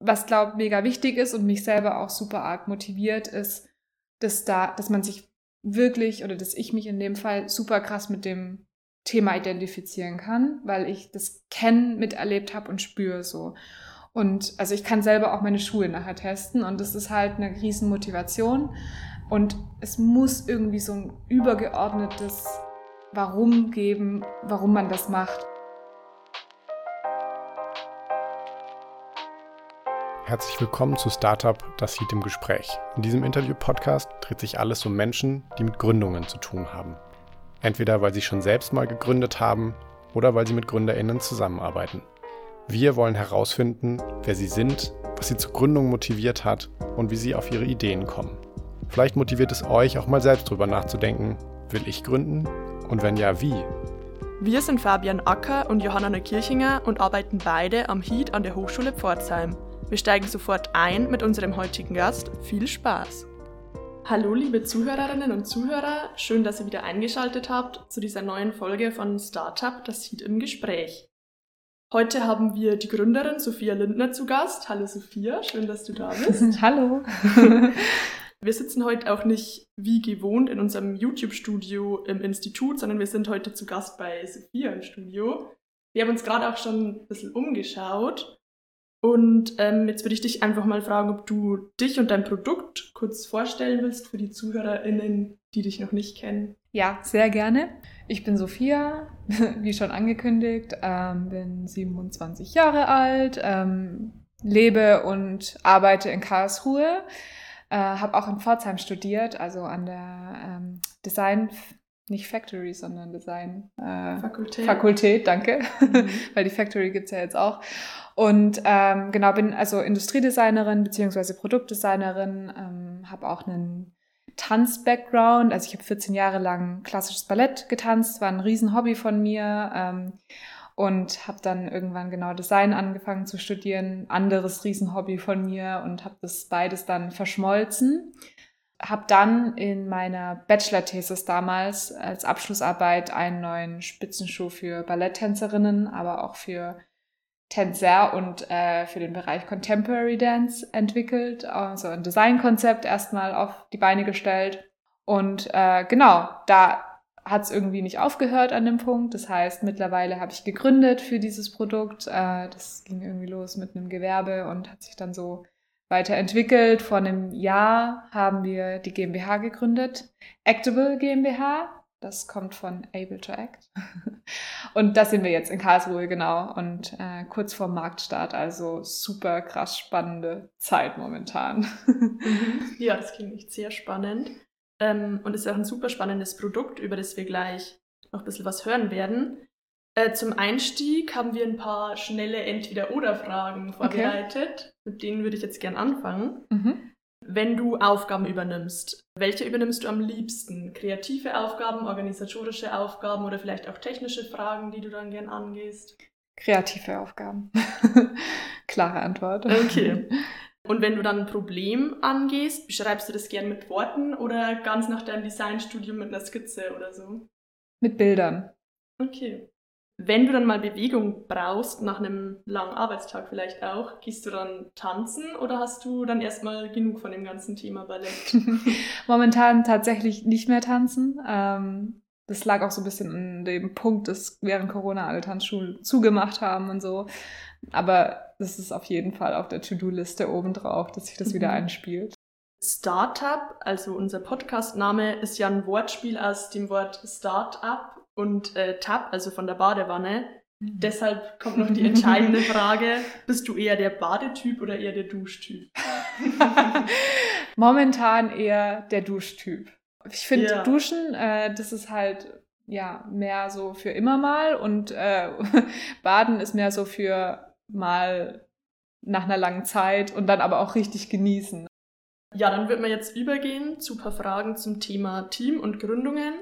was glaube mega wichtig ist und mich selber auch super arg motiviert, ist, dass da, dass man sich wirklich oder dass ich mich in dem Fall super krass mit dem Thema identifizieren kann, weil ich das kennen, miterlebt habe und spüre so. Und also ich kann selber auch meine Schuhe nachher testen und das ist halt eine riesen Motivation. Und es muss irgendwie so ein übergeordnetes Warum geben, warum man das macht. Herzlich willkommen zu Startup Das Sieht im Gespräch. In diesem Interview-Podcast dreht sich alles um Menschen, die mit Gründungen zu tun haben. Entweder weil sie schon selbst mal gegründet haben oder weil sie mit GründerInnen zusammenarbeiten. Wir wollen herausfinden, wer sie sind, was sie zur Gründung motiviert hat und wie sie auf ihre Ideen kommen. Vielleicht motiviert es euch auch mal selbst drüber nachzudenken, will ich gründen? Und wenn ja, wie? Wir sind Fabian Acker und Johanna Neukirchinger und arbeiten beide am HEAT an der Hochschule Pforzheim. Wir steigen sofort ein mit unserem heutigen Gast. Viel Spaß! Hallo liebe Zuhörerinnen und Zuhörer, schön, dass ihr wieder eingeschaltet habt zu dieser neuen Folge von Startup Das HEAT im Gespräch. Heute haben wir die Gründerin Sophia Lindner zu Gast. Hallo Sophia, schön, dass du da bist. Hallo. Wir sitzen heute auch nicht wie gewohnt in unserem YouTube-Studio im Institut, sondern wir sind heute zu Gast bei Sophia im Studio. Wir haben uns gerade auch schon ein bisschen umgeschaut. Und ähm, jetzt würde ich dich einfach mal fragen, ob du dich und dein Produkt kurz vorstellen willst für die ZuhörerInnen, die dich noch nicht kennen. Ja, sehr gerne. Ich bin Sophia, wie schon angekündigt, ähm, bin 27 Jahre alt, ähm, lebe und arbeite in Karlsruhe. Äh, habe auch in Pforzheim studiert, also an der ähm, Design, nicht Factory, sondern Design äh, Fakultät. Fakultät, danke. Mhm. Weil die Factory gibt's ja jetzt auch. Und ähm, genau, bin also Industriedesignerin beziehungsweise Produktdesignerin, ähm, habe auch einen Tanz-Background. Also ich habe 14 Jahre lang klassisches Ballett getanzt, war ein Riesenhobby von mir. Ähm, und habe dann irgendwann genau Design angefangen zu studieren, anderes Riesenhobby von mir und habe das beides dann verschmolzen. Habe dann in meiner Bachelor-Thesis damals als Abschlussarbeit einen neuen Spitzenschuh für Balletttänzerinnen, aber auch für Tänzer und äh, für den Bereich Contemporary Dance entwickelt, also ein Designkonzept erstmal auf die Beine gestellt. Und äh, genau, da hat es irgendwie nicht aufgehört an dem Punkt. Das heißt, mittlerweile habe ich gegründet für dieses Produkt. Äh, das ging irgendwie los mit einem Gewerbe und hat sich dann so weiterentwickelt. Vor einem Jahr haben wir die GmbH gegründet, Actable GmbH. Das kommt von Able to Act. Und das sind wir jetzt in Karlsruhe, genau. Und äh, kurz vor Marktstart, also super krass spannende Zeit momentan. Ja, das klingt echt sehr spannend ähm, und ist auch ein super spannendes Produkt, über das wir gleich noch ein bisschen was hören werden. Äh, zum Einstieg haben wir ein paar schnelle Entweder-Oder-Fragen vorbereitet. Okay. Mit denen würde ich jetzt gern anfangen. Mhm. Wenn du Aufgaben übernimmst, welche übernimmst du am liebsten? Kreative Aufgaben, organisatorische Aufgaben oder vielleicht auch technische Fragen, die du dann gern angehst? Kreative Aufgaben. Klare Antwort. Okay. Und wenn du dann ein Problem angehst, beschreibst du das gern mit Worten oder ganz nach deinem Designstudium mit einer Skizze oder so? Mit Bildern. Okay. Wenn du dann mal Bewegung brauchst, nach einem langen Arbeitstag vielleicht auch, gehst du dann tanzen oder hast du dann erstmal genug von dem ganzen Thema Ballett? Momentan tatsächlich nicht mehr tanzen. Ähm, das lag auch so ein bisschen an dem Punkt, dass während Corona alle Tanzschulen zugemacht haben und so. Aber das ist auf jeden Fall auf der To-Do-Liste obendrauf, dass sich das mhm. wieder einspielt. Startup, also unser Podcast-Name, ist ja ein Wortspiel aus dem Wort Startup und äh, Tab, also von der Badewanne. Mhm. Deshalb kommt noch die entscheidende Frage, bist du eher der Badetyp oder eher der Duschtyp? Momentan eher der Duschtyp. Ich finde ja. Duschen, äh, das ist halt ja mehr so für immer mal und äh, Baden ist mehr so für mal nach einer langen Zeit und dann aber auch richtig genießen. Ja, dann wird man jetzt übergehen zu ein paar Fragen zum Thema Team und Gründungen.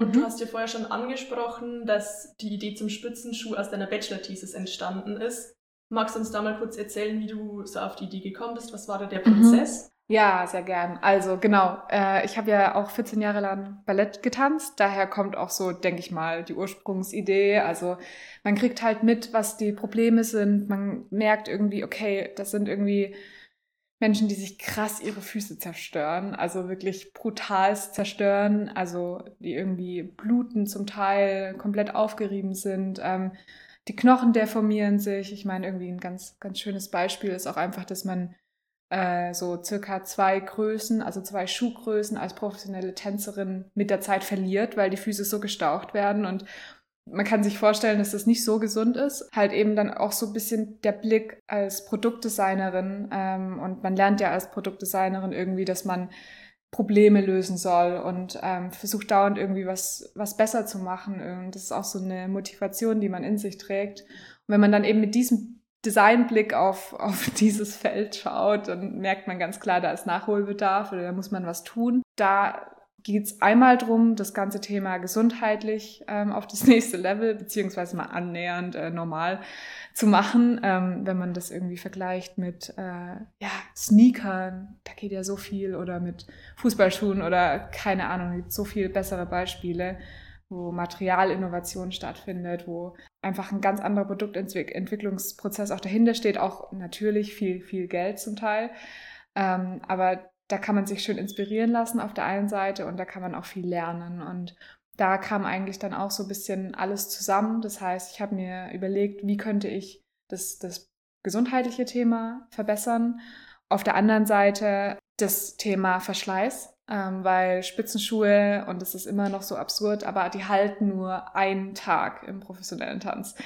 Und mhm. du hast ja vorher schon angesprochen, dass die Idee zum Spitzenschuh aus deiner Bachelor-Thesis entstanden ist. Magst du uns da mal kurz erzählen, wie du so auf die Idee gekommen bist? Was war da der mhm. Prozess? Ja, sehr gern. Also genau, äh, ich habe ja auch 14 Jahre lang Ballett getanzt. Daher kommt auch so, denke ich mal, die Ursprungsidee. Also man kriegt halt mit, was die Probleme sind. Man merkt irgendwie, okay, das sind irgendwie Menschen, die sich krass ihre Füße zerstören, also wirklich brutal zerstören, also die irgendwie bluten zum Teil, komplett aufgerieben sind. Ähm, die Knochen deformieren sich. Ich meine, irgendwie ein ganz, ganz schönes Beispiel ist auch einfach, dass man äh, so circa zwei Größen, also zwei Schuhgrößen als professionelle Tänzerin mit der Zeit verliert, weil die Füße so gestaucht werden und man kann sich vorstellen, dass das nicht so gesund ist. Halt eben dann auch so ein bisschen der Blick als Produktdesignerin ähm, und man lernt ja als Produktdesignerin irgendwie, dass man Probleme lösen soll und ähm, versucht dauernd irgendwie was, was besser zu machen. Und das ist auch so eine Motivation, die man in sich trägt. Und wenn man dann eben mit diesem Designblick auf, auf dieses Feld schaut, dann merkt man ganz klar, da ist Nachholbedarf oder da muss man was tun. Da geht es einmal darum, das ganze Thema gesundheitlich ähm, auf das nächste Level, beziehungsweise mal annähernd äh, normal zu machen, ähm, wenn man das irgendwie vergleicht mit äh, ja, Sneakern, da geht ja so viel, oder mit Fußballschuhen oder keine Ahnung, gibt so viel bessere Beispiele wo Materialinnovation stattfindet, wo einfach ein ganz anderer Produktentwicklungsprozess auch dahinter steht, auch natürlich viel, viel Geld zum Teil. Ähm, aber da kann man sich schön inspirieren lassen auf der einen Seite und da kann man auch viel lernen. Und da kam eigentlich dann auch so ein bisschen alles zusammen. Das heißt, ich habe mir überlegt, wie könnte ich das, das gesundheitliche Thema verbessern. Auf der anderen Seite das Thema Verschleiß ähm, weil Spitzenschuhe, und das ist immer noch so absurd, aber die halten nur einen Tag im professionellen Tanz.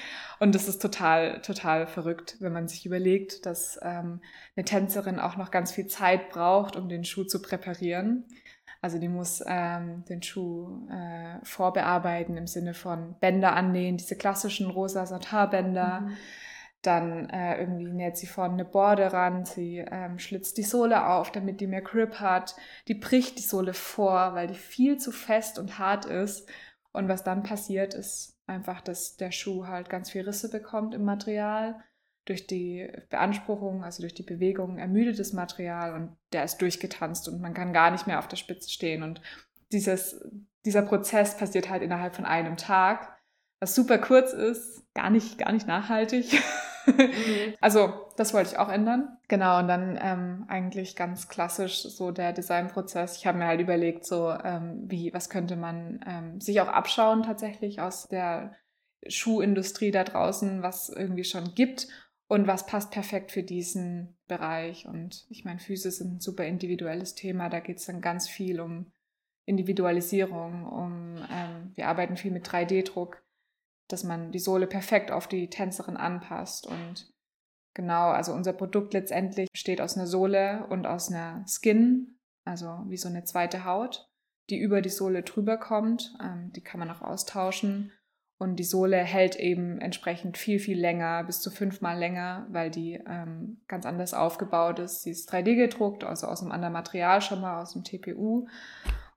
Und das ist total, total verrückt, wenn man sich überlegt, dass ähm, eine Tänzerin auch noch ganz viel Zeit braucht, um den Schuh zu präparieren. Also die muss ähm, den Schuh äh, vorbearbeiten im Sinne von Bänder annähen, diese klassischen rosa Satarbänder. Mhm dann äh, irgendwie näht sie vorne eine Borde ran, sie ähm, schlitzt die Sohle auf, damit die mehr Grip hat. Die bricht die Sohle vor, weil die viel zu fest und hart ist. Und was dann passiert, ist einfach, dass der Schuh halt ganz viel Risse bekommt im Material. Durch die Beanspruchung, also durch die Bewegung ermüdet das Material und der ist durchgetanzt und man kann gar nicht mehr auf der Spitze stehen. Und dieses, dieser Prozess passiert halt innerhalb von einem Tag, was super kurz ist, gar nicht, gar nicht nachhaltig. Mhm. Also das wollte ich auch ändern. Genau, und dann ähm, eigentlich ganz klassisch so der Designprozess. Ich habe mir halt überlegt, so ähm, wie, was könnte man ähm, sich auch abschauen tatsächlich aus der Schuhindustrie da draußen, was irgendwie schon gibt und was passt perfekt für diesen Bereich. Und ich meine, Füße sind ein super individuelles Thema. Da geht es dann ganz viel um Individualisierung, um ähm, wir arbeiten viel mit 3D-Druck dass man die Sohle perfekt auf die Tänzerin anpasst. Und genau, also unser Produkt letztendlich besteht aus einer Sohle und aus einer Skin, also wie so eine zweite Haut, die über die Sohle drüber kommt. Ähm, die kann man auch austauschen. Und die Sohle hält eben entsprechend viel, viel länger, bis zu fünfmal länger, weil die ähm, ganz anders aufgebaut ist. Sie ist 3D gedruckt, also aus einem anderen Material schon mal, aus dem TPU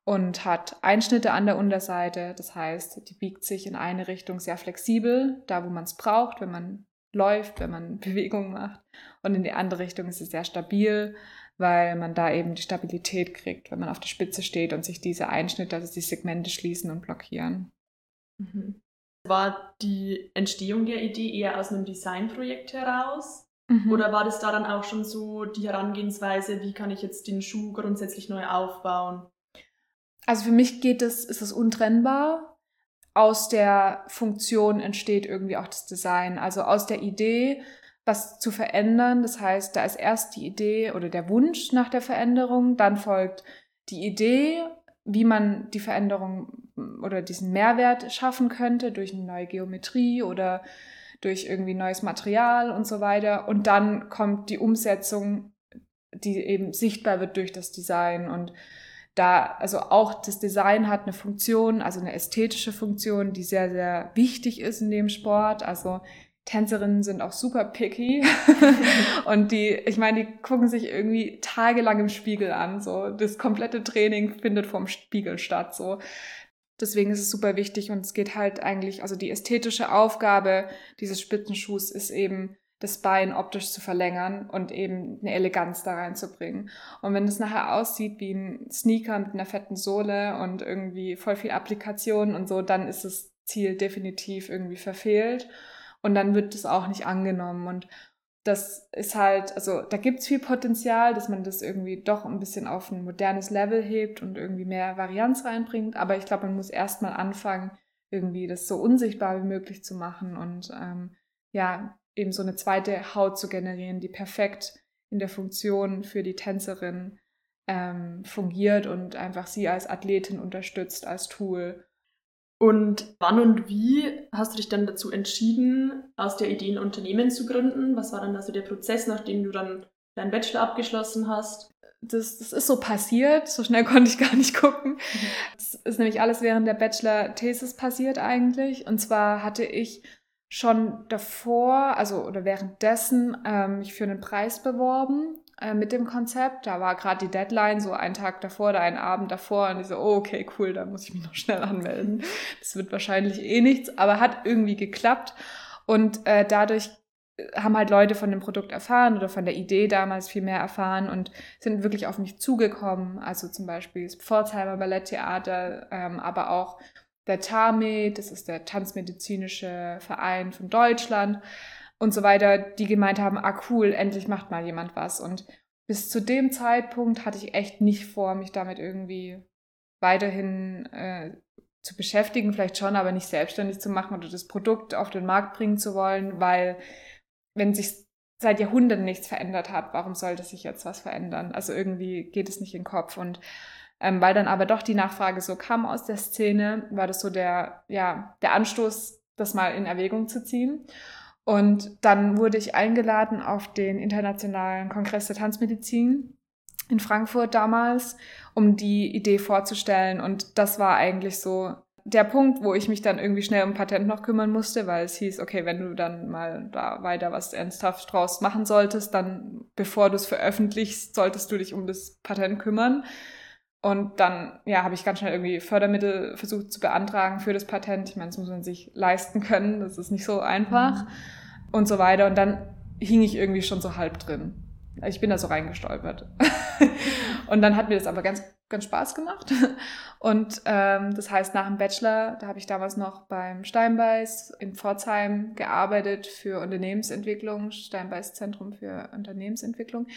und hat Einschnitte an der Unterseite. Das heißt, die biegt sich in eine Richtung sehr flexibel, da wo man es braucht, wenn man läuft, wenn man Bewegungen macht. Und in die andere Richtung ist es sehr stabil, weil man da eben die Stabilität kriegt, wenn man auf der Spitze steht und sich diese Einschnitte, also die Segmente schließen und blockieren. Mhm. War die Entstehung der Idee eher aus einem Designprojekt heraus? Mhm. Oder war das da dann auch schon so die Herangehensweise, wie kann ich jetzt den Schuh grundsätzlich neu aufbauen? Also für mich geht es, ist es untrennbar. Aus der Funktion entsteht irgendwie auch das Design. Also aus der Idee, was zu verändern. Das heißt, da ist erst die Idee oder der Wunsch nach der Veränderung, dann folgt die Idee, wie man die Veränderung oder diesen Mehrwert schaffen könnte durch eine neue Geometrie oder durch irgendwie neues Material und so weiter. Und dann kommt die Umsetzung, die eben sichtbar wird durch das Design und da, also auch das Design hat eine Funktion, also eine ästhetische Funktion, die sehr, sehr wichtig ist in dem Sport. Also Tänzerinnen sind auch super picky und die, ich meine, die gucken sich irgendwie tagelang im Spiegel an. So das komplette Training findet vorm Spiegel statt. So deswegen ist es super wichtig und es geht halt eigentlich, also die ästhetische Aufgabe dieses Spitzenschuhs ist eben das Bein optisch zu verlängern und eben eine Eleganz da reinzubringen. Und wenn es nachher aussieht wie ein Sneaker mit einer fetten Sohle und irgendwie voll viel Applikation und so, dann ist das Ziel definitiv irgendwie verfehlt und dann wird es auch nicht angenommen. Und das ist halt, also da gibt es viel Potenzial, dass man das irgendwie doch ein bisschen auf ein modernes Level hebt und irgendwie mehr Varianz reinbringt. Aber ich glaube, man muss erstmal anfangen, irgendwie das so unsichtbar wie möglich zu machen und ähm, ja, eben so eine zweite Haut zu generieren, die perfekt in der Funktion für die Tänzerin ähm, fungiert und einfach sie als Athletin unterstützt, als Tool. Und wann und wie hast du dich dann dazu entschieden, aus der Idee ein Unternehmen zu gründen? Was war dann also der Prozess, nachdem du dann deinen Bachelor abgeschlossen hast? Das, das ist so passiert, so schnell konnte ich gar nicht gucken. Mhm. Das ist nämlich alles während der Bachelor-Thesis passiert eigentlich. Und zwar hatte ich schon davor, also oder währenddessen, ähm, mich für einen Preis beworben äh, mit dem Konzept. Da war gerade die Deadline, so einen Tag davor oder einen Abend davor. Und ich so, oh, okay, cool, da muss ich mich noch schnell anmelden. Das wird wahrscheinlich eh nichts, aber hat irgendwie geklappt. Und äh, dadurch haben halt Leute von dem Produkt erfahren oder von der Idee damals viel mehr erfahren und sind wirklich auf mich zugekommen. Also zum Beispiel das Pforzheimer Balletttheater, ähm, aber auch der TAMED, das ist der Tanzmedizinische Verein von Deutschland und so weiter, die gemeint haben, ah cool, endlich macht mal jemand was. Und bis zu dem Zeitpunkt hatte ich echt nicht vor, mich damit irgendwie weiterhin äh, zu beschäftigen, vielleicht schon, aber nicht selbstständig zu machen oder das Produkt auf den Markt bringen zu wollen, weil wenn sich seit Jahrhunderten nichts verändert hat, warum sollte sich jetzt was verändern? Also irgendwie geht es nicht in den Kopf und ähm, weil dann aber doch die Nachfrage so kam aus der Szene, war das so der, ja, der Anstoß, das mal in Erwägung zu ziehen. Und dann wurde ich eingeladen auf den Internationalen Kongress der Tanzmedizin in Frankfurt damals, um die Idee vorzustellen. Und das war eigentlich so der Punkt, wo ich mich dann irgendwie schnell um Patent noch kümmern musste, weil es hieß, okay, wenn du dann mal da weiter was ernsthaft draus machen solltest, dann bevor du es veröffentlichst, solltest du dich um das Patent kümmern. Und dann, ja, habe ich ganz schnell irgendwie Fördermittel versucht zu beantragen für das Patent. Ich meine, das muss man sich leisten können, das ist nicht so einfach mhm. und so weiter. Und dann hing ich irgendwie schon so halb drin. Ich bin da so reingestolpert. und dann hat mir das aber ganz, ganz Spaß gemacht. Und ähm, das heißt, nach dem Bachelor, da habe ich damals noch beim Steinbeiß in Pforzheim gearbeitet für Unternehmensentwicklung, Steinbeiß Zentrum für Unternehmensentwicklung.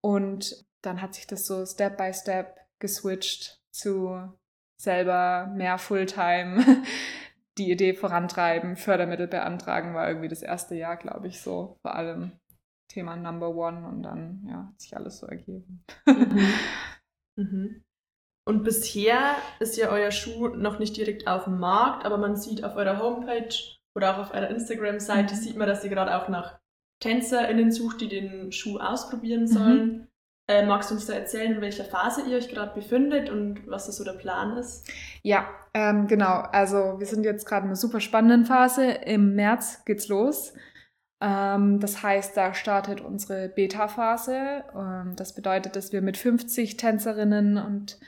Und dann hat sich das so Step by Step geswitcht zu selber mehr Fulltime die Idee vorantreiben, Fördermittel beantragen, war irgendwie das erste Jahr, glaube ich, so vor allem Thema Number One und dann ja, hat sich alles so ergeben. Mhm. Mhm. Und bisher ist ja euer Schuh noch nicht direkt auf dem Markt, aber man sieht auf eurer Homepage oder auch auf eurer Instagram-Seite, mhm. sieht man, dass ihr gerade auch nach TänzerInnen sucht, die den Schuh ausprobieren mhm. sollen. Äh, magst du uns da erzählen, in welcher Phase ihr euch gerade befindet und was das so der Plan ist? Ja, ähm, genau. Also wir sind jetzt gerade in einer super spannenden Phase. Im März geht's los. Ähm, das heißt, da startet unsere Beta-Phase. Ähm, das bedeutet, dass wir mit 50 Tänzerinnen und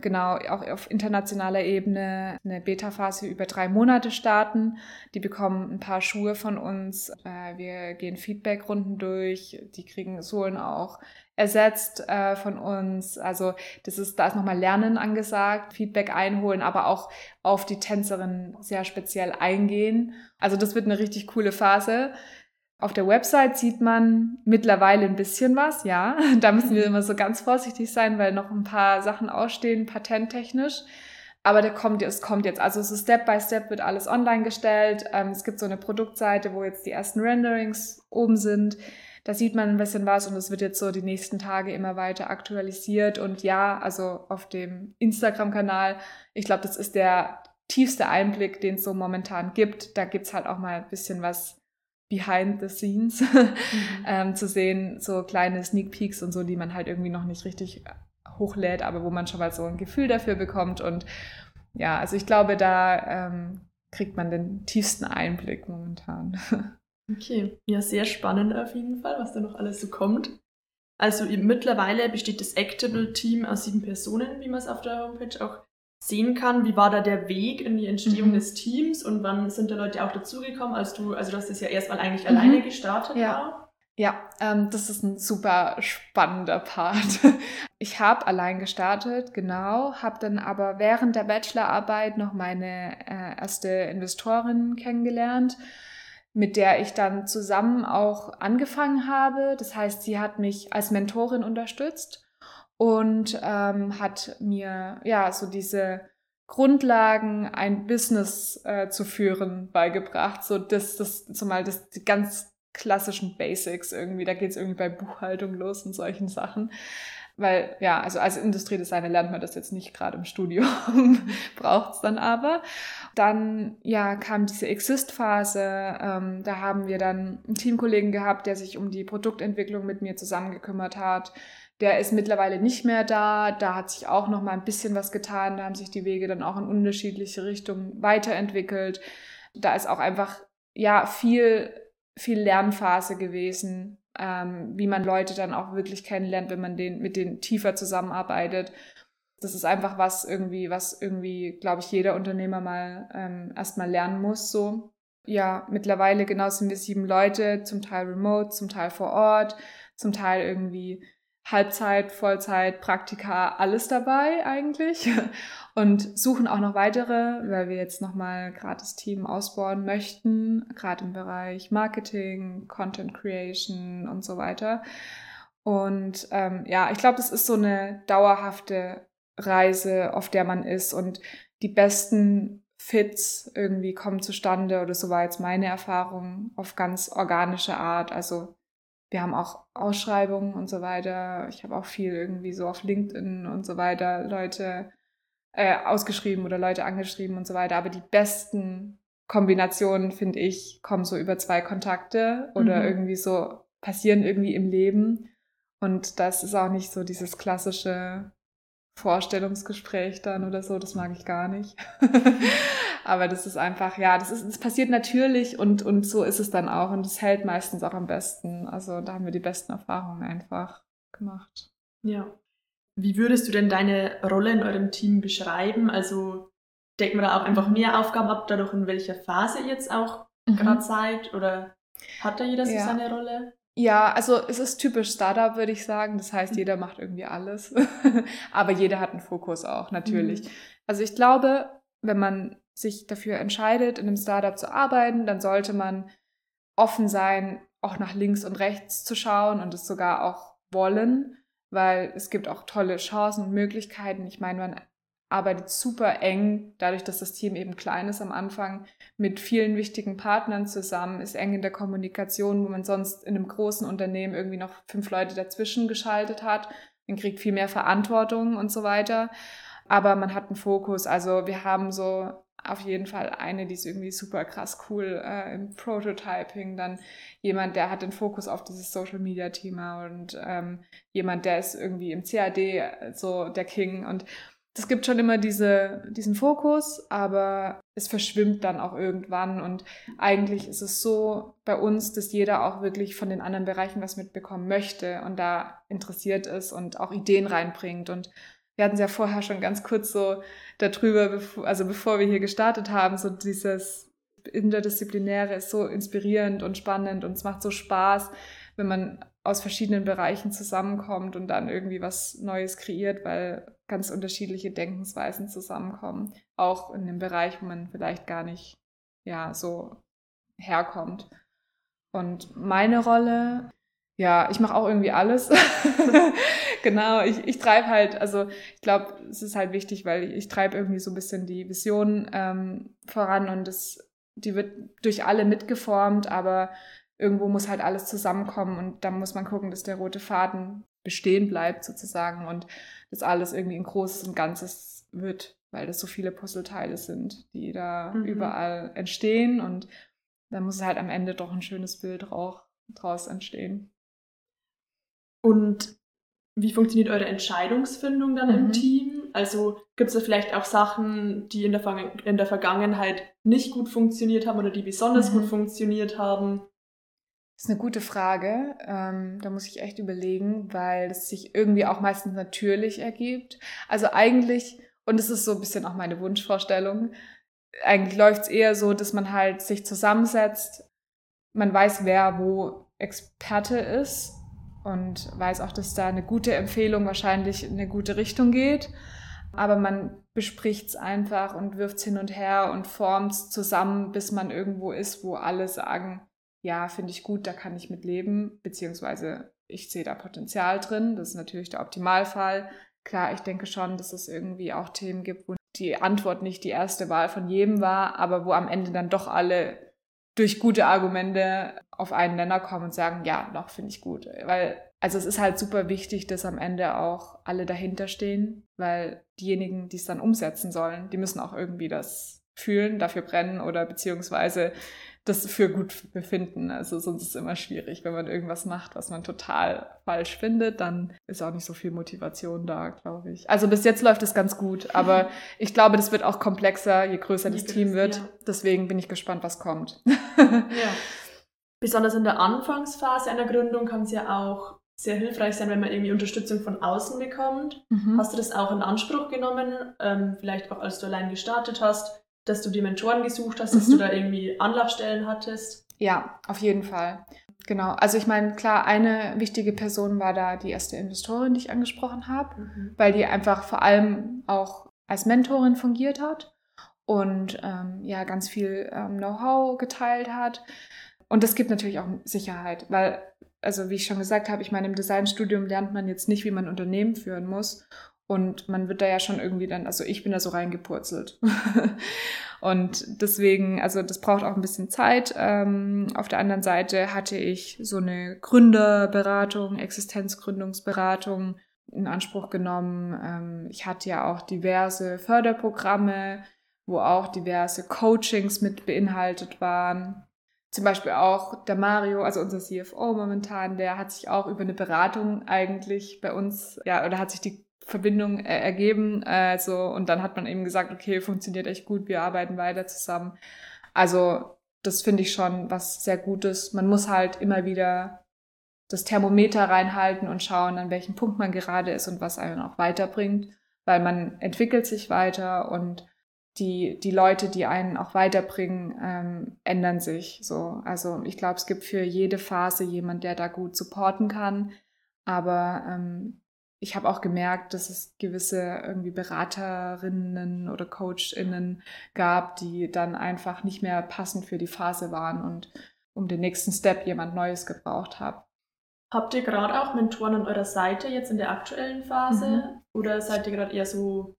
genau auch auf internationaler Ebene eine Beta-Phase über drei Monate starten. Die bekommen ein paar Schuhe von uns. Äh, wir gehen Feedback-Runden durch. Die kriegen Sohlen auch ersetzt äh, von uns. Also das ist, da ist nochmal Lernen angesagt, Feedback einholen, aber auch auf die Tänzerin sehr speziell eingehen. Also das wird eine richtig coole Phase. Auf der Website sieht man mittlerweile ein bisschen was, ja. Da müssen wir immer so ganz vorsichtig sein, weil noch ein paar Sachen ausstehen, patenttechnisch. Aber der kommt, es kommt jetzt. Also so Step by Step wird alles online gestellt. Ähm, es gibt so eine Produktseite, wo jetzt die ersten Renderings oben sind. Da sieht man ein bisschen was und es wird jetzt so die nächsten Tage immer weiter aktualisiert. Und ja, also auf dem Instagram-Kanal, ich glaube, das ist der tiefste Einblick, den es so momentan gibt. Da gibt es halt auch mal ein bisschen was behind the scenes mhm. ähm, zu sehen, so kleine Sneak Peeks und so, die man halt irgendwie noch nicht richtig hochlädt, aber wo man schon mal so ein Gefühl dafür bekommt. Und ja, also ich glaube, da ähm, kriegt man den tiefsten Einblick momentan. Okay, ja, sehr spannend auf jeden Fall, was da noch alles so kommt. Also mittlerweile besteht das Actable-Team aus sieben Personen, wie man es auf der Homepage auch sehen kann. Wie war da der Weg in die Entstehung Mhm. des Teams und wann sind da Leute auch dazugekommen, als du, also du hast das ja erstmal eigentlich Mhm. alleine gestartet Ja. Ja, ähm, das ist ein super spannender Part. Ich habe allein gestartet, genau, habe dann aber während der Bachelorarbeit noch meine äh, erste Investorin kennengelernt, mit der ich dann zusammen auch angefangen habe. Das heißt, sie hat mich als Mentorin unterstützt und ähm, hat mir ja so diese Grundlagen, ein Business äh, zu führen, beigebracht. So das, das zumal das die ganz klassischen Basics irgendwie. Da geht es irgendwie bei Buchhaltung los und solchen Sachen. Weil, ja, also als Industriedesigner lernt man das jetzt nicht gerade im Studium, braucht es dann aber. Dann, ja, kam diese Exist-Phase. Ähm, da haben wir dann einen Teamkollegen gehabt, der sich um die Produktentwicklung mit mir zusammengekümmert hat. Der ist mittlerweile nicht mehr da. Da hat sich auch noch mal ein bisschen was getan. Da haben sich die Wege dann auch in unterschiedliche Richtungen weiterentwickelt. Da ist auch einfach, ja, viel, viel Lernphase gewesen, ähm, wie man Leute dann auch wirklich kennenlernt, wenn man den, mit denen tiefer zusammenarbeitet. Das ist einfach was irgendwie, was irgendwie, glaube ich, jeder Unternehmer mal ähm, erstmal lernen muss. So. Ja, mittlerweile genau sind wir sieben Leute, zum Teil remote, zum Teil vor Ort, zum Teil irgendwie Halbzeit, Vollzeit, Praktika, alles dabei eigentlich. Und suchen auch noch weitere, weil wir jetzt nochmal gerade das Team ausbauen möchten, gerade im Bereich Marketing, Content Creation und so weiter. Und ähm, ja, ich glaube, das ist so eine dauerhafte Reise, auf der man ist. Und die besten Fits irgendwie kommen zustande, oder so war jetzt meine Erfahrung, auf ganz organische Art. Also wir haben auch Ausschreibungen und so weiter. Ich habe auch viel irgendwie so auf LinkedIn und so weiter Leute äh, ausgeschrieben oder Leute angeschrieben und so weiter. Aber die besten Kombinationen, finde ich, kommen so über zwei Kontakte oder Mhm. irgendwie so passieren irgendwie im Leben. Und das ist auch nicht so dieses klassische Vorstellungsgespräch dann oder so, das mag ich gar nicht. Aber das ist einfach, ja, das ist, das passiert natürlich und, und so ist es dann auch und es hält meistens auch am besten. Also da haben wir die besten Erfahrungen einfach gemacht. Ja. Wie würdest du denn deine Rolle in eurem Team beschreiben? Also deckt man da auch einfach mehr Aufgaben ab, dadurch in welcher Phase ihr jetzt auch gerade seid? Oder hat da jeder so Mhm. Ja. seine Rolle? Ja, also es ist typisch Startup, würde ich sagen. Das heißt, jeder macht irgendwie alles. Aber jeder hat einen Fokus auch, natürlich. Mhm. Also ich glaube, wenn man sich dafür entscheidet, in einem Startup zu arbeiten, dann sollte man offen sein, auch nach links und rechts zu schauen und es sogar auch wollen, weil es gibt auch tolle Chancen und Möglichkeiten. Ich meine, man arbeitet super eng, dadurch, dass das Team eben klein ist am Anfang, mit vielen wichtigen Partnern zusammen, ist eng in der Kommunikation, wo man sonst in einem großen Unternehmen irgendwie noch fünf Leute dazwischen geschaltet hat. Man kriegt viel mehr Verantwortung und so weiter. Aber man hat einen Fokus. Also wir haben so auf jeden Fall eine, die ist irgendwie super krass cool äh, im Prototyping. Dann jemand, der hat den Fokus auf dieses Social Media Thema und ähm, jemand, der ist irgendwie im CAD so der King. Und es gibt schon immer diese, diesen Fokus, aber es verschwimmt dann auch irgendwann. Und eigentlich ist es so bei uns, dass jeder auch wirklich von den anderen Bereichen was mitbekommen möchte und da interessiert ist und auch Ideen reinbringt. Und wir hatten es ja vorher schon ganz kurz so darüber, also bevor wir hier gestartet haben, so dieses Interdisziplinäre ist so inspirierend und spannend und es macht so Spaß, wenn man aus verschiedenen Bereichen zusammenkommt und dann irgendwie was Neues kreiert, weil ganz unterschiedliche Denkensweisen zusammenkommen. Auch in dem Bereich, wo man vielleicht gar nicht ja so herkommt. Und meine Rolle, ja, ich mache auch irgendwie alles. genau, ich, ich treibe halt, also ich glaube, es ist halt wichtig, weil ich, ich treibe irgendwie so ein bisschen die Vision ähm, voran und das, die wird durch alle mitgeformt, aber irgendwo muss halt alles zusammenkommen und da muss man gucken, dass der rote Faden bestehen bleibt sozusagen und das alles irgendwie ein großes und Ganzes wird, weil das so viele Puzzleteile sind, die da Mhm. überall entstehen und da muss halt am Ende doch ein schönes Bild auch draus entstehen. Und wie funktioniert eure Entscheidungsfindung dann im Mhm. Team? Also gibt es da vielleicht auch Sachen, die in der, in der Vergangenheit nicht gut funktioniert haben oder die besonders Mhm. gut funktioniert haben? Das ist eine gute Frage. Ähm, da muss ich echt überlegen, weil es sich irgendwie auch meistens natürlich ergibt. Also eigentlich und es ist so ein bisschen auch meine Wunschvorstellung. Eigentlich läuft es eher so, dass man halt sich zusammensetzt, man weiß, wer wo Experte ist und weiß auch, dass da eine gute Empfehlung wahrscheinlich in eine gute Richtung geht. Aber man bespricht es einfach und wirft es hin und her und formt es zusammen, bis man irgendwo ist, wo alle sagen, ja, finde ich gut, da kann ich mit leben, beziehungsweise ich sehe da Potenzial drin. Das ist natürlich der Optimalfall. Klar, ich denke schon, dass es irgendwie auch Themen gibt, wo die Antwort nicht die erste Wahl von jedem war, aber wo am Ende dann doch alle durch gute Argumente auf einen Nenner kommen und sagen, ja, doch, finde ich gut. Weil, also es ist halt super wichtig, dass am Ende auch alle dahinter stehen, weil diejenigen, die es dann umsetzen sollen, die müssen auch irgendwie das fühlen, dafür brennen oder beziehungsweise das für gut befinden. Also sonst ist es immer schwierig, wenn man irgendwas macht, was man total falsch findet, dann ist auch nicht so viel Motivation da, glaube ich. Also bis jetzt läuft es ganz gut, aber ich glaube, das wird auch komplexer, je größer das Team wird. Deswegen bin ich gespannt, was kommt. ja. Besonders in der Anfangsphase einer Gründung kann es ja auch sehr hilfreich sein, wenn man irgendwie Unterstützung von außen bekommt. Mhm. Hast du das auch in Anspruch genommen, ähm, vielleicht auch als du allein gestartet hast? Dass du die Mentoren gesucht hast, dass mhm. du da irgendwie Anlaufstellen hattest? Ja, auf jeden Fall. Genau. Also ich meine, klar, eine wichtige Person war da die erste Investorin, die ich angesprochen habe, mhm. weil die einfach vor allem auch als Mentorin fungiert hat und ähm, ja ganz viel ähm, Know-how geteilt hat. Und das gibt natürlich auch Sicherheit, weil, also wie ich schon gesagt habe, ich meine, im Designstudium lernt man jetzt nicht, wie man Unternehmen führen muss. Und man wird da ja schon irgendwie dann, also ich bin da so reingepurzelt. und deswegen, also das braucht auch ein bisschen Zeit. Ähm, auf der anderen Seite hatte ich so eine Gründerberatung, Existenzgründungsberatung in Anspruch genommen. Ähm, ich hatte ja auch diverse Förderprogramme, wo auch diverse Coachings mit beinhaltet waren. Zum Beispiel auch der Mario, also unser CFO momentan, der hat sich auch über eine Beratung eigentlich bei uns, ja, oder hat sich die Verbindung äh, ergeben. Also, und dann hat man eben gesagt, okay, funktioniert echt gut, wir arbeiten weiter zusammen. Also, das finde ich schon was sehr Gutes. Man muss halt immer wieder das Thermometer reinhalten und schauen, an welchem Punkt man gerade ist und was einen auch weiterbringt, weil man entwickelt sich weiter und die, die Leute, die einen auch weiterbringen, ähm, ändern sich so. Also ich glaube, es gibt für jede Phase jemand, der da gut supporten kann. Aber ähm, ich habe auch gemerkt, dass es gewisse irgendwie Beraterinnen oder CoachInnen gab, die dann einfach nicht mehr passend für die Phase waren und um den nächsten Step jemand Neues gebraucht habe. Habt ihr gerade auch Mentoren an eurer Seite jetzt in der aktuellen Phase mhm. oder seid ihr gerade eher so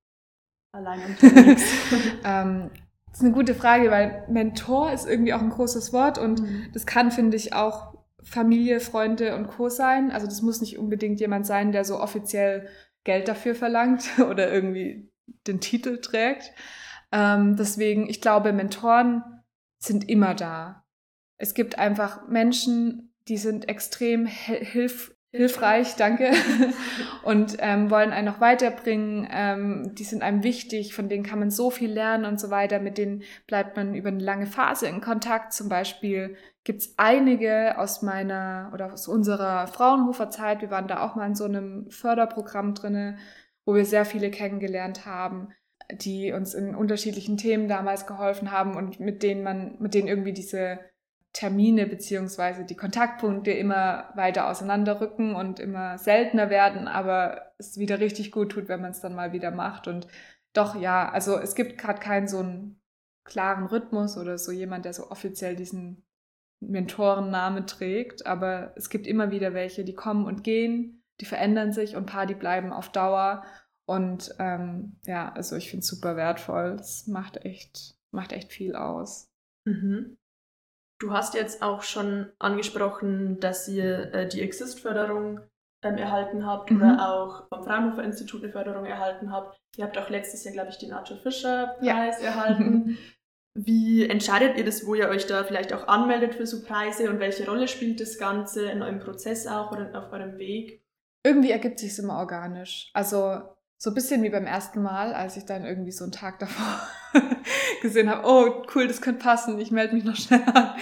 allein unterwegs? ähm, das ist eine gute Frage, weil Mentor ist irgendwie auch ein großes Wort und mhm. das kann, finde ich, auch Familie, Freunde und Co. sein. Also das muss nicht unbedingt jemand sein, der so offiziell Geld dafür verlangt oder irgendwie den Titel trägt. Ähm, deswegen, ich glaube, Mentoren sind immer da. Es gibt einfach Menschen, die sind extrem hilf hilfreich, danke, und ähm, wollen einen noch weiterbringen. Ähm, die sind einem wichtig, von denen kann man so viel lernen und so weiter. Mit denen bleibt man über eine lange Phase in Kontakt. Zum Beispiel gibt es einige aus meiner oder aus unserer Fraunhofer Zeit. Wir waren da auch mal in so einem Förderprogramm drinne, wo wir sehr viele kennengelernt haben, die uns in unterschiedlichen Themen damals geholfen haben und mit denen man, mit denen irgendwie diese Termine beziehungsweise die Kontaktpunkte immer weiter auseinanderrücken und immer seltener werden, aber es wieder richtig gut tut, wenn man es dann mal wieder macht. Und doch, ja, also es gibt gerade keinen so einen klaren Rhythmus oder so jemand, der so offiziell diesen Mentorenname trägt, aber es gibt immer wieder welche, die kommen und gehen, die verändern sich und ein paar, die bleiben auf Dauer. Und ähm, ja, also ich finde es super wertvoll. Es macht echt, macht echt viel aus. Mhm. Du hast jetzt auch schon angesprochen, dass ihr äh, die Exist-Förderung ähm, erhalten habt mhm. oder auch vom Fraunhofer Institut eine Förderung erhalten habt. Ihr habt auch letztes Jahr, glaube ich, den Arthur Fischer Preis ja. erhalten. Wie entscheidet ihr das, wo ihr euch da vielleicht auch anmeldet für so Preise und welche Rolle spielt das Ganze in eurem Prozess auch oder auf eurem Weg? Irgendwie ergibt sich immer organisch. Also so ein bisschen wie beim ersten Mal, als ich dann irgendwie so einen Tag davor gesehen habe, oh cool, das könnte passen, ich melde mich noch schnell an.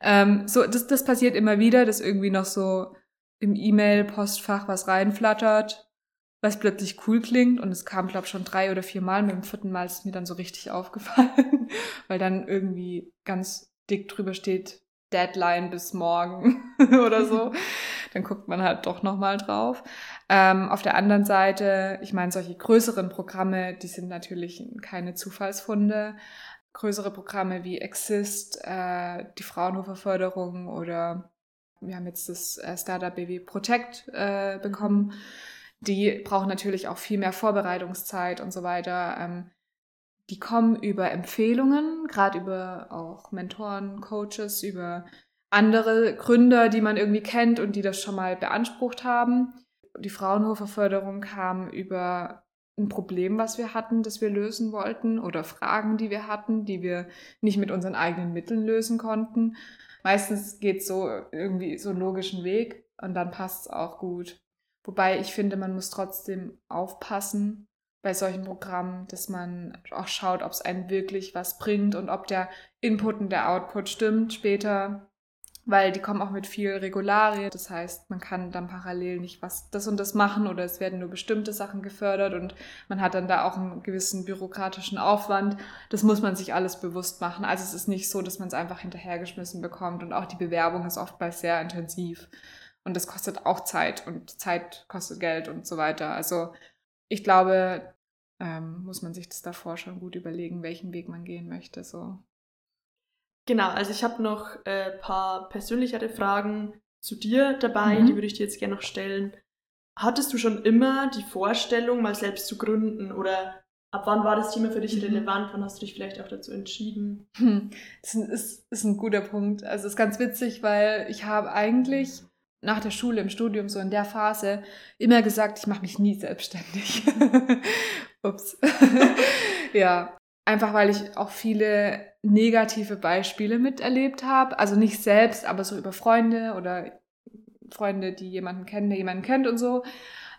Ähm, so, das, das passiert immer wieder, dass irgendwie noch so im E-Mail-Postfach was reinflattert. was plötzlich cool klingt. Und es kam, glaube ich, schon drei oder vier Mal. Mit dem vierten Mal ist es mir dann so richtig aufgefallen, weil dann irgendwie ganz dick drüber steht, Deadline bis morgen oder so. Dann guckt man halt doch nochmal drauf. Ähm, auf der anderen Seite, ich meine, solche größeren Programme, die sind natürlich keine Zufallsfunde. Größere Programme wie Exist, äh, die Fraunhofer Förderung oder wir haben jetzt das äh, Startup BW Protect äh, bekommen. Die brauchen natürlich auch viel mehr Vorbereitungszeit und so weiter. Ähm, die kommen über Empfehlungen, gerade über auch Mentoren, Coaches, über andere Gründer, die man irgendwie kennt und die das schon mal beansprucht haben. Die Fraunhofer Förderung kam über ein Problem, was wir hatten, das wir lösen wollten oder Fragen, die wir hatten, die wir nicht mit unseren eigenen Mitteln lösen konnten. Meistens geht es so irgendwie so einen logischen Weg und dann passt es auch gut. Wobei ich finde, man muss trotzdem aufpassen, bei solchen Programmen, dass man auch schaut, ob es einen wirklich was bringt und ob der Input und der Output stimmt später, weil die kommen auch mit viel Regularie. Das heißt, man kann dann parallel nicht was das und das machen oder es werden nur bestimmte Sachen gefördert und man hat dann da auch einen gewissen bürokratischen Aufwand. Das muss man sich alles bewusst machen. Also es ist nicht so, dass man es einfach hinterhergeschmissen bekommt und auch die Bewerbung ist oftmals sehr intensiv. Und das kostet auch Zeit und Zeit kostet Geld und so weiter. Also ich glaube, ähm, muss man sich das davor schon gut überlegen, welchen Weg man gehen möchte. So. Genau, also ich habe noch ein äh, paar persönlichere Fragen zu dir dabei, mhm. die würde ich dir jetzt gerne noch stellen. Hattest du schon immer die Vorstellung, mal selbst zu gründen oder ab wann war das Thema für dich mhm. relevant? Wann hast du dich vielleicht auch dazu entschieden? Das ist, ist ein guter Punkt. Also es ist ganz witzig, weil ich habe eigentlich nach der Schule, im Studium, so in der Phase, immer gesagt, ich mache mich nie selbstständig. Ups. ja, einfach weil ich auch viele negative Beispiele miterlebt habe. Also nicht selbst, aber so über Freunde oder Freunde, die jemanden kennen, der jemanden kennt und so.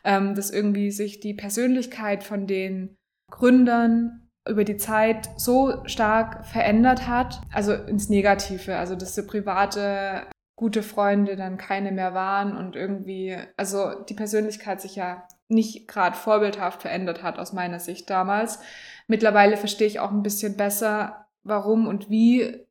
Ähm, dass irgendwie sich die Persönlichkeit von den Gründern über die Zeit so stark verändert hat, also ins Negative, also dass so private gute Freunde dann keine mehr waren und irgendwie, also die Persönlichkeit sich ja nicht gerade vorbildhaft verändert hat aus meiner Sicht damals. Mittlerweile verstehe ich auch ein bisschen besser, warum und wie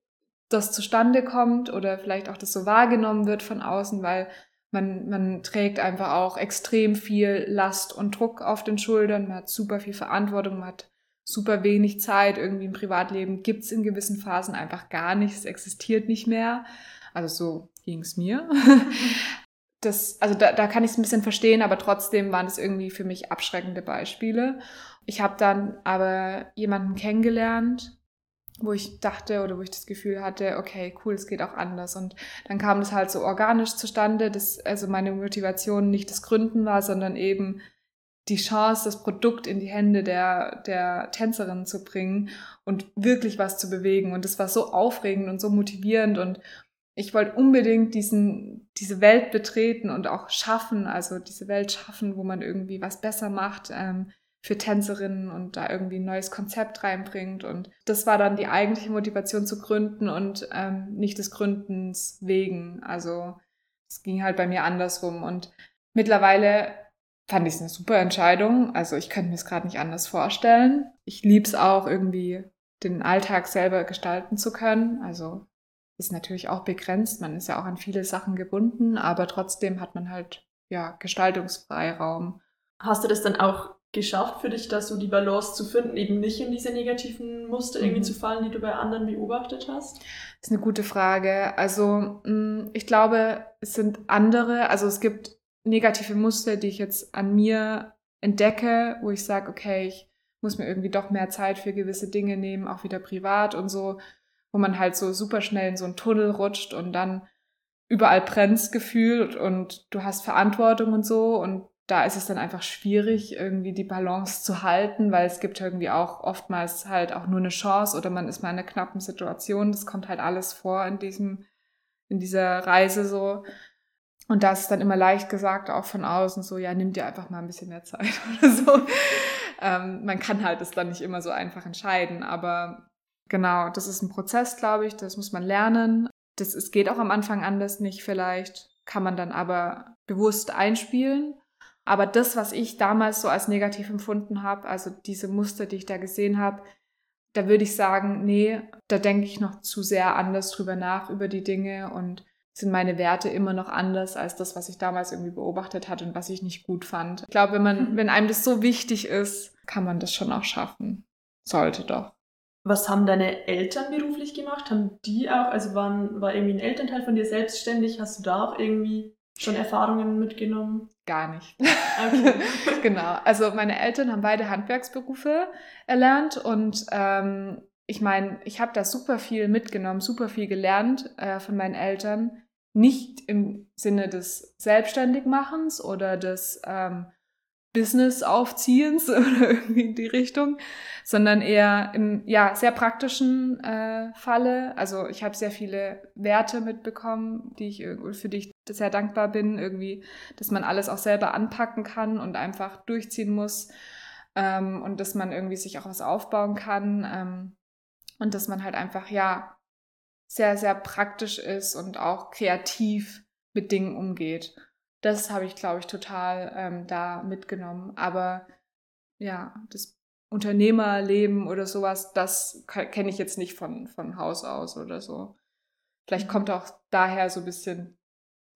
das zustande kommt oder vielleicht auch das so wahrgenommen wird von außen, weil man, man trägt einfach auch extrem viel Last und Druck auf den Schultern, man hat super viel Verantwortung, man hat super wenig Zeit, irgendwie im Privatleben gibt's in gewissen Phasen einfach gar nicht, es existiert nicht mehr. Also so ging es mir. Das, also da, da kann ich es ein bisschen verstehen, aber trotzdem waren es irgendwie für mich abschreckende Beispiele. Ich habe dann aber jemanden kennengelernt, wo ich dachte oder wo ich das Gefühl hatte, okay, cool, es geht auch anders. Und dann kam das halt so organisch zustande, dass also meine Motivation nicht das Gründen war, sondern eben die Chance, das Produkt in die Hände der, der Tänzerin zu bringen und wirklich was zu bewegen. Und das war so aufregend und so motivierend und ich wollte unbedingt diesen, diese Welt betreten und auch schaffen, also diese Welt schaffen, wo man irgendwie was besser macht ähm, für Tänzerinnen und da irgendwie ein neues Konzept reinbringt. Und das war dann die eigentliche Motivation zu gründen und ähm, nicht des Gründens wegen. Also es ging halt bei mir andersrum. Und mittlerweile fand ich es eine super Entscheidung. Also ich könnte mir es gerade nicht anders vorstellen. Ich liebe es auch irgendwie, den Alltag selber gestalten zu können. Also ist natürlich auch begrenzt. Man ist ja auch an viele Sachen gebunden, aber trotzdem hat man halt ja Gestaltungsfreiraum. Hast du das dann auch geschafft für dich, da so die Balance zu finden, eben nicht in diese negativen Muster irgendwie mhm. zu fallen, die du bei anderen beobachtet hast? Das ist eine gute Frage. Also mm, ich glaube, es sind andere, also es gibt negative Muster, die ich jetzt an mir entdecke, wo ich sage, okay, ich muss mir irgendwie doch mehr Zeit für gewisse Dinge nehmen, auch wieder privat und so wo man halt so super schnell in so einen Tunnel rutscht und dann überall brennt's gefühlt und du hast Verantwortung und so und da ist es dann einfach schwierig, irgendwie die Balance zu halten, weil es gibt irgendwie auch oftmals halt auch nur eine Chance oder man ist mal in einer knappen Situation. Das kommt halt alles vor in diesem, in dieser Reise so. Und das ist dann immer leicht gesagt, auch von außen, so, ja, nimm dir einfach mal ein bisschen mehr Zeit oder so. ähm, man kann halt es dann nicht immer so einfach entscheiden, aber Genau, das ist ein Prozess, glaube ich, das muss man lernen. Das es geht auch am Anfang anders nicht vielleicht, kann man dann aber bewusst einspielen. Aber das, was ich damals so als negativ empfunden habe, also diese Muster, die ich da gesehen habe, da würde ich sagen, nee, da denke ich noch zu sehr anders drüber nach, über die Dinge und sind meine Werte immer noch anders als das, was ich damals irgendwie beobachtet hatte und was ich nicht gut fand. Ich glaube, wenn man, mhm. wenn einem das so wichtig ist, kann man das schon auch schaffen. Sollte doch. Was haben deine Eltern beruflich gemacht? Haben die auch, also waren, war irgendwie ein Elternteil von dir selbstständig? Hast du da auch irgendwie schon Erfahrungen mitgenommen? Gar nicht. Okay. genau. Also meine Eltern haben beide Handwerksberufe erlernt und ähm, ich meine, ich habe da super viel mitgenommen, super viel gelernt äh, von meinen Eltern. Nicht im Sinne des Selbstständigmachens oder des ähm, Business aufziehens oder irgendwie in die Richtung, sondern eher im ja sehr praktischen äh, Falle. Also ich habe sehr viele Werte mitbekommen, die ich für die ich sehr dankbar bin, irgendwie, dass man alles auch selber anpacken kann und einfach durchziehen muss ähm, und dass man irgendwie sich auch was aufbauen kann ähm, und dass man halt einfach ja sehr sehr praktisch ist und auch kreativ mit Dingen umgeht. Das habe ich, glaube ich, total ähm, da mitgenommen. Aber ja, das Unternehmerleben oder sowas, das kenne ich jetzt nicht von, von Haus aus oder so. Vielleicht mhm. kommt auch daher so ein bisschen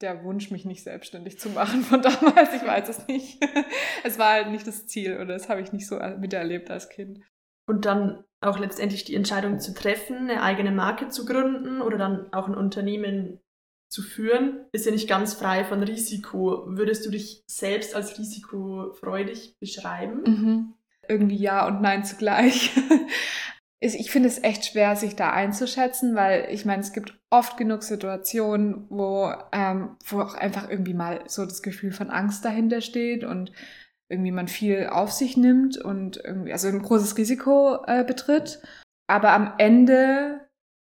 der Wunsch, mich nicht selbstständig zu machen von damals. Ich weiß es nicht. es war halt nicht das Ziel oder das habe ich nicht so miterlebt als Kind. Und dann auch letztendlich die Entscheidung zu treffen, eine eigene Marke zu gründen oder dann auch ein Unternehmen zu führen, ist ja nicht ganz frei von Risiko. Würdest du dich selbst als risikofreudig beschreiben? Mhm. Irgendwie ja und nein zugleich. ich finde es echt schwer, sich da einzuschätzen, weil ich meine, es gibt oft genug Situationen, wo, ähm, wo auch einfach irgendwie mal so das Gefühl von Angst dahinter steht und irgendwie man viel auf sich nimmt und irgendwie, also ein großes Risiko äh, betritt. Aber am Ende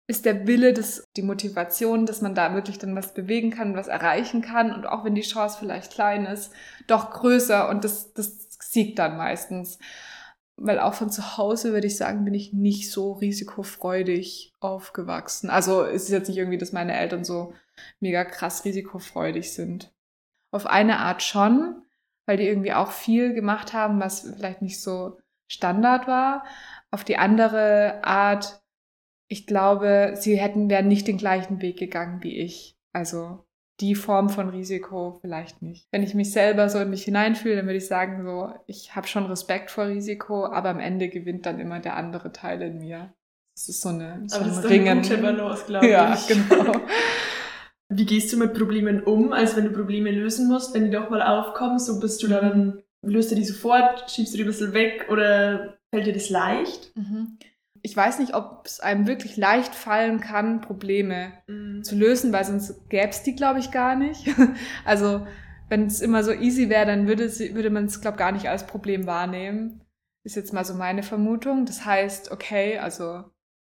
ist der Wille, das, die Motivation, dass man da wirklich dann was bewegen kann, was erreichen kann und auch wenn die Chance vielleicht klein ist, doch größer und das, das siegt dann meistens. Weil auch von zu Hause würde ich sagen, bin ich nicht so risikofreudig aufgewachsen. Also es ist jetzt nicht irgendwie, dass meine Eltern so mega krass risikofreudig sind. Auf eine Art schon, weil die irgendwie auch viel gemacht haben, was vielleicht nicht so Standard war. Auf die andere Art ich glaube, sie hätten, wären nicht den gleichen Weg gegangen wie ich. Also die Form von Risiko vielleicht nicht. Wenn ich mich selber so in mich hineinfühle, dann würde ich sagen, so, ich habe schon Respekt vor Risiko, aber am Ende gewinnt dann immer der andere Teil in mir. Das ist so eine, so aber ein Ringen. Eine gute Balance, glaube ja, ich. genau. Wie gehst du mit Problemen um, als wenn du Probleme lösen musst, wenn die doch mal aufkommen? So bist du dann, löst du die sofort, schiebst du die ein bisschen weg oder fällt dir das leicht? Mhm ich weiß nicht, ob es einem wirklich leicht fallen kann, Probleme mhm. zu lösen, weil sonst gäbe es die, glaube ich, gar nicht. also wenn es immer so easy wäre, dann würde, würde man es, glaube ich, gar nicht als Problem wahrnehmen. Ist jetzt mal so meine Vermutung. Das heißt, okay, also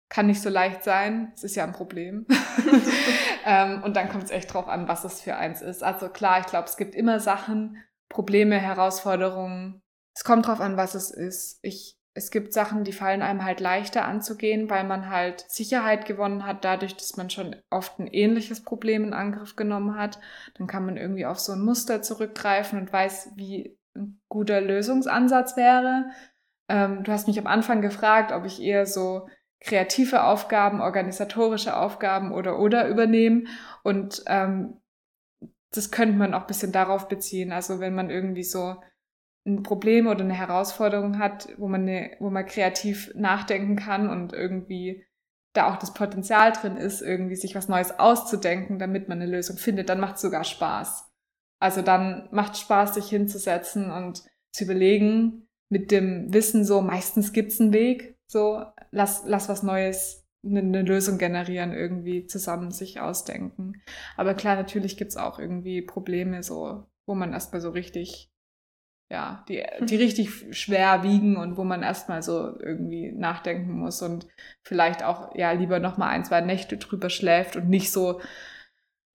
kann nicht so leicht sein, es ist ja ein Problem. ähm, und dann kommt es echt drauf an, was es für eins ist. Also klar, ich glaube, es gibt immer Sachen, Probleme, Herausforderungen. Es kommt drauf an, was es ist. Ich es gibt Sachen, die fallen einem halt leichter anzugehen, weil man halt Sicherheit gewonnen hat, dadurch, dass man schon oft ein ähnliches Problem in Angriff genommen hat. Dann kann man irgendwie auf so ein Muster zurückgreifen und weiß, wie ein guter Lösungsansatz wäre. Ähm, du hast mich am Anfang gefragt, ob ich eher so kreative Aufgaben, organisatorische Aufgaben oder oder übernehme. Und ähm, das könnte man auch ein bisschen darauf beziehen. Also wenn man irgendwie so ein Problem oder eine Herausforderung hat, wo man, eine, wo man kreativ nachdenken kann und irgendwie da auch das Potenzial drin ist, irgendwie sich was Neues auszudenken, damit man eine Lösung findet, dann macht es sogar Spaß. Also dann macht Spaß, sich hinzusetzen und zu überlegen, mit dem Wissen so, meistens gibt's einen Weg, so, lass, lass was Neues, eine, eine Lösung generieren, irgendwie zusammen sich ausdenken. Aber klar, natürlich gibt's auch irgendwie Probleme, so, wo man erstmal so richtig ja, die, die richtig schwer wiegen und wo man erstmal so irgendwie nachdenken muss und vielleicht auch ja lieber nochmal ein, zwei Nächte drüber schläft und nicht so,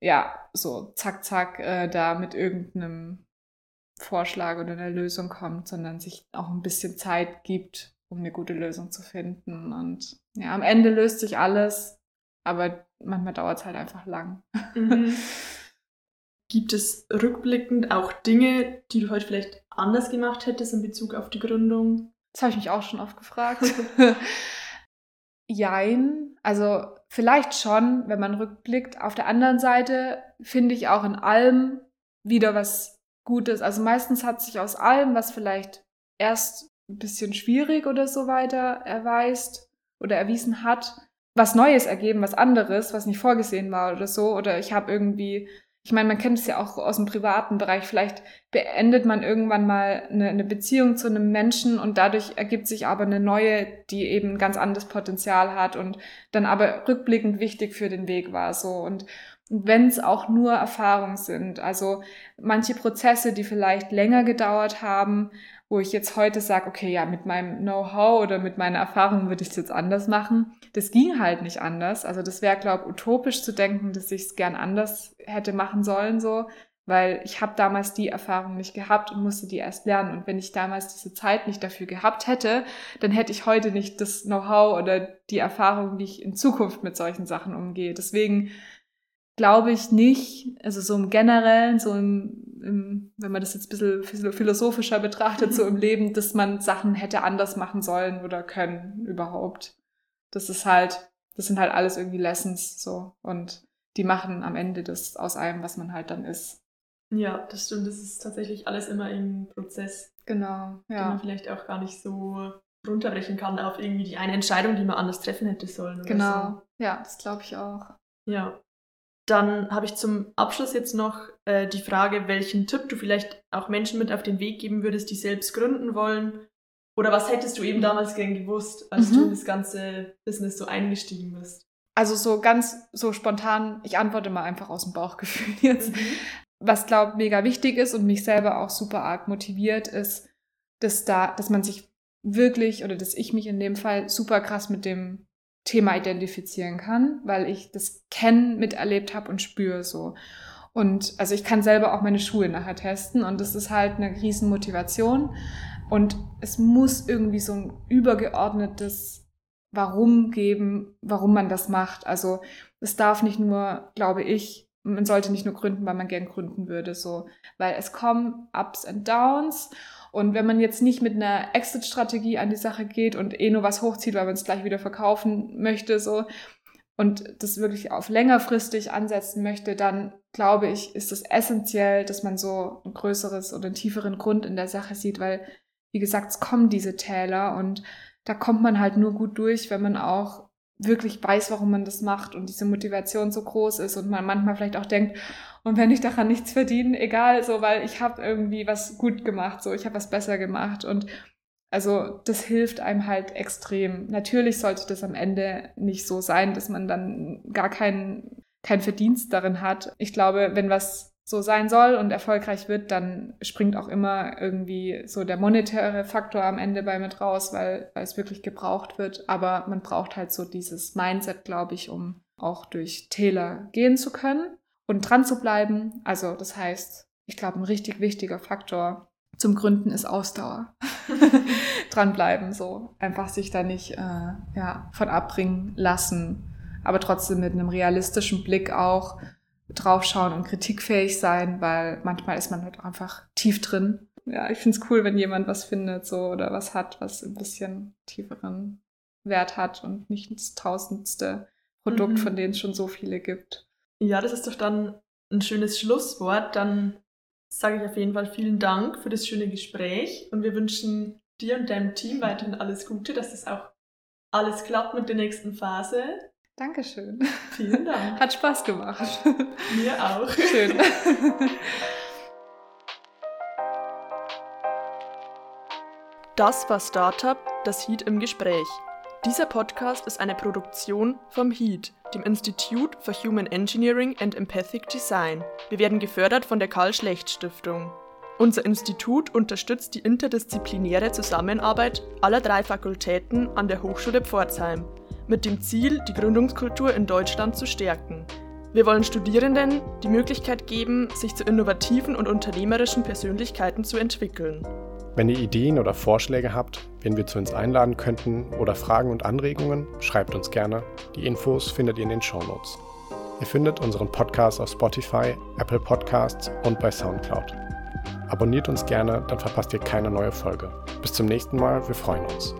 ja, so zack, zack, äh, da mit irgendeinem Vorschlag oder einer Lösung kommt, sondern sich auch ein bisschen Zeit gibt, um eine gute Lösung zu finden. Und ja, am Ende löst sich alles, aber manchmal dauert es halt einfach lang. Mhm. Gibt es rückblickend auch Dinge, die du heute vielleicht anders gemacht hättest in Bezug auf die Gründung? Das habe ich mich auch schon oft gefragt. Jein. Also vielleicht schon, wenn man rückblickt. Auf der anderen Seite finde ich auch in allem wieder was Gutes. Also meistens hat sich aus allem, was vielleicht erst ein bisschen schwierig oder so weiter erweist oder erwiesen hat, was Neues ergeben, was anderes, was nicht vorgesehen war oder so. Oder ich habe irgendwie ich meine, man kennt es ja auch aus dem privaten Bereich. Vielleicht beendet man irgendwann mal eine, eine, Beziehung zu einem Menschen und dadurch ergibt sich aber eine neue, die eben ein ganz anderes Potenzial hat und dann aber rückblickend wichtig für den Weg war. So und, wenn es auch nur Erfahrungen sind, also manche Prozesse, die vielleicht länger gedauert haben, wo ich jetzt heute sage, okay, ja, mit meinem Know-how oder mit meiner Erfahrung würde ich es jetzt anders machen. Das ging halt nicht anders. Also das wäre, glaube ich, utopisch zu denken, dass ich es gern anders hätte machen sollen, so, weil ich habe damals die Erfahrung nicht gehabt und musste die erst lernen. Und wenn ich damals diese Zeit nicht dafür gehabt hätte, dann hätte ich heute nicht das Know-how oder die Erfahrung, wie ich in Zukunft mit solchen Sachen umgehe. Deswegen glaube ich nicht, also so im Generellen, so im, im, wenn man das jetzt ein bisschen philosophischer betrachtet, so im Leben, dass man Sachen hätte anders machen sollen oder können überhaupt. Das ist halt, das sind halt alles irgendwie Lessons so und die machen am Ende das aus allem, was man halt dann ist. Ja, das stimmt. Das ist tatsächlich alles immer im Prozess. Genau, ja. Den man vielleicht auch gar nicht so runterbrechen kann auf irgendwie die eine Entscheidung, die man anders treffen hätte sollen. genau, so. ja, das glaube ich auch. Ja, dann habe ich zum Abschluss jetzt noch äh, die Frage, welchen Tipp du vielleicht auch Menschen mit auf den Weg geben würdest, die selbst gründen wollen. Oder was hättest du eben damals gern gewusst, als mhm. du in das ganze Business so eingestiegen bist? Also so ganz so spontan, ich antworte mal einfach aus dem Bauchgefühl jetzt. Mhm. Was glaube mega wichtig ist und mich selber auch super arg motiviert, ist, dass da, dass man sich wirklich oder dass ich mich in dem Fall super krass mit dem Thema identifizieren kann, weil ich das kennen, miterlebt habe und spüre so. Und also ich kann selber auch meine Schuhe nachher testen und das ist halt eine riesen Motivation. Und es muss irgendwie so ein übergeordnetes Warum geben, warum man das macht. Also es darf nicht nur, glaube ich, man sollte nicht nur gründen, weil man gern gründen würde, so, weil es kommen Ups and Downs und wenn man jetzt nicht mit einer Exit-Strategie an die Sache geht und eh nur was hochzieht, weil man es gleich wieder verkaufen möchte, so, und das wirklich auf längerfristig ansetzen möchte, dann glaube ich, ist es essentiell, dass man so ein größeres oder einen tieferen Grund in der Sache sieht, weil, wie gesagt, es kommen diese Täler und da kommt man halt nur gut durch, wenn man auch wirklich weiß, warum man das macht und diese Motivation so groß ist und man manchmal vielleicht auch denkt, und wenn ich daran nichts verdiene, egal, so, weil ich habe irgendwie was gut gemacht, so, ich habe was besser gemacht und also das hilft einem halt extrem. Natürlich sollte das am Ende nicht so sein, dass man dann gar keinen kein Verdienst darin hat. Ich glaube, wenn was so sein soll und erfolgreich wird, dann springt auch immer irgendwie so der monetäre Faktor am Ende bei mit raus, weil, weil es wirklich gebraucht wird. Aber man braucht halt so dieses Mindset, glaube ich, um auch durch Täler gehen zu können und dran zu bleiben. Also das heißt, ich glaube, ein richtig wichtiger Faktor zum Gründen ist Ausdauer. Dranbleiben, so. Einfach sich da nicht äh, ja, von abbringen lassen, aber trotzdem mit einem realistischen Blick auch draufschauen und kritikfähig sein, weil manchmal ist man halt einfach tief drin. Ja, ich finde es cool, wenn jemand was findet so oder was hat, was ein bisschen tieferen Wert hat und nicht das tausendste Produkt, mhm. von denen es schon so viele gibt. Ja, das ist doch dann ein schönes Schlusswort. Dann sage ich auf jeden Fall vielen Dank für das schöne Gespräch und wir wünschen dir und deinem Team weiterhin alles Gute, dass das auch alles klappt mit der nächsten Phase. Dankeschön. Vielen Dank. Hat Spaß gemacht. Mir auch. Schön. Das war Startup, das Heat im Gespräch. Dieser Podcast ist eine Produktion vom HEAT, dem Institute for Human Engineering and Empathic Design. Wir werden gefördert von der Karl-Schlecht-Stiftung. Unser Institut unterstützt die interdisziplinäre Zusammenarbeit aller drei Fakultäten an der Hochschule Pforzheim, mit dem Ziel, die Gründungskultur in Deutschland zu stärken. Wir wollen Studierenden die Möglichkeit geben, sich zu innovativen und unternehmerischen Persönlichkeiten zu entwickeln. Wenn ihr Ideen oder Vorschläge habt, wen wir zu uns einladen könnten oder Fragen und Anregungen, schreibt uns gerne. Die Infos findet ihr in den Show Notes. Ihr findet unseren Podcast auf Spotify, Apple Podcasts und bei SoundCloud. Abonniert uns gerne, dann verpasst ihr keine neue Folge. Bis zum nächsten Mal, wir freuen uns.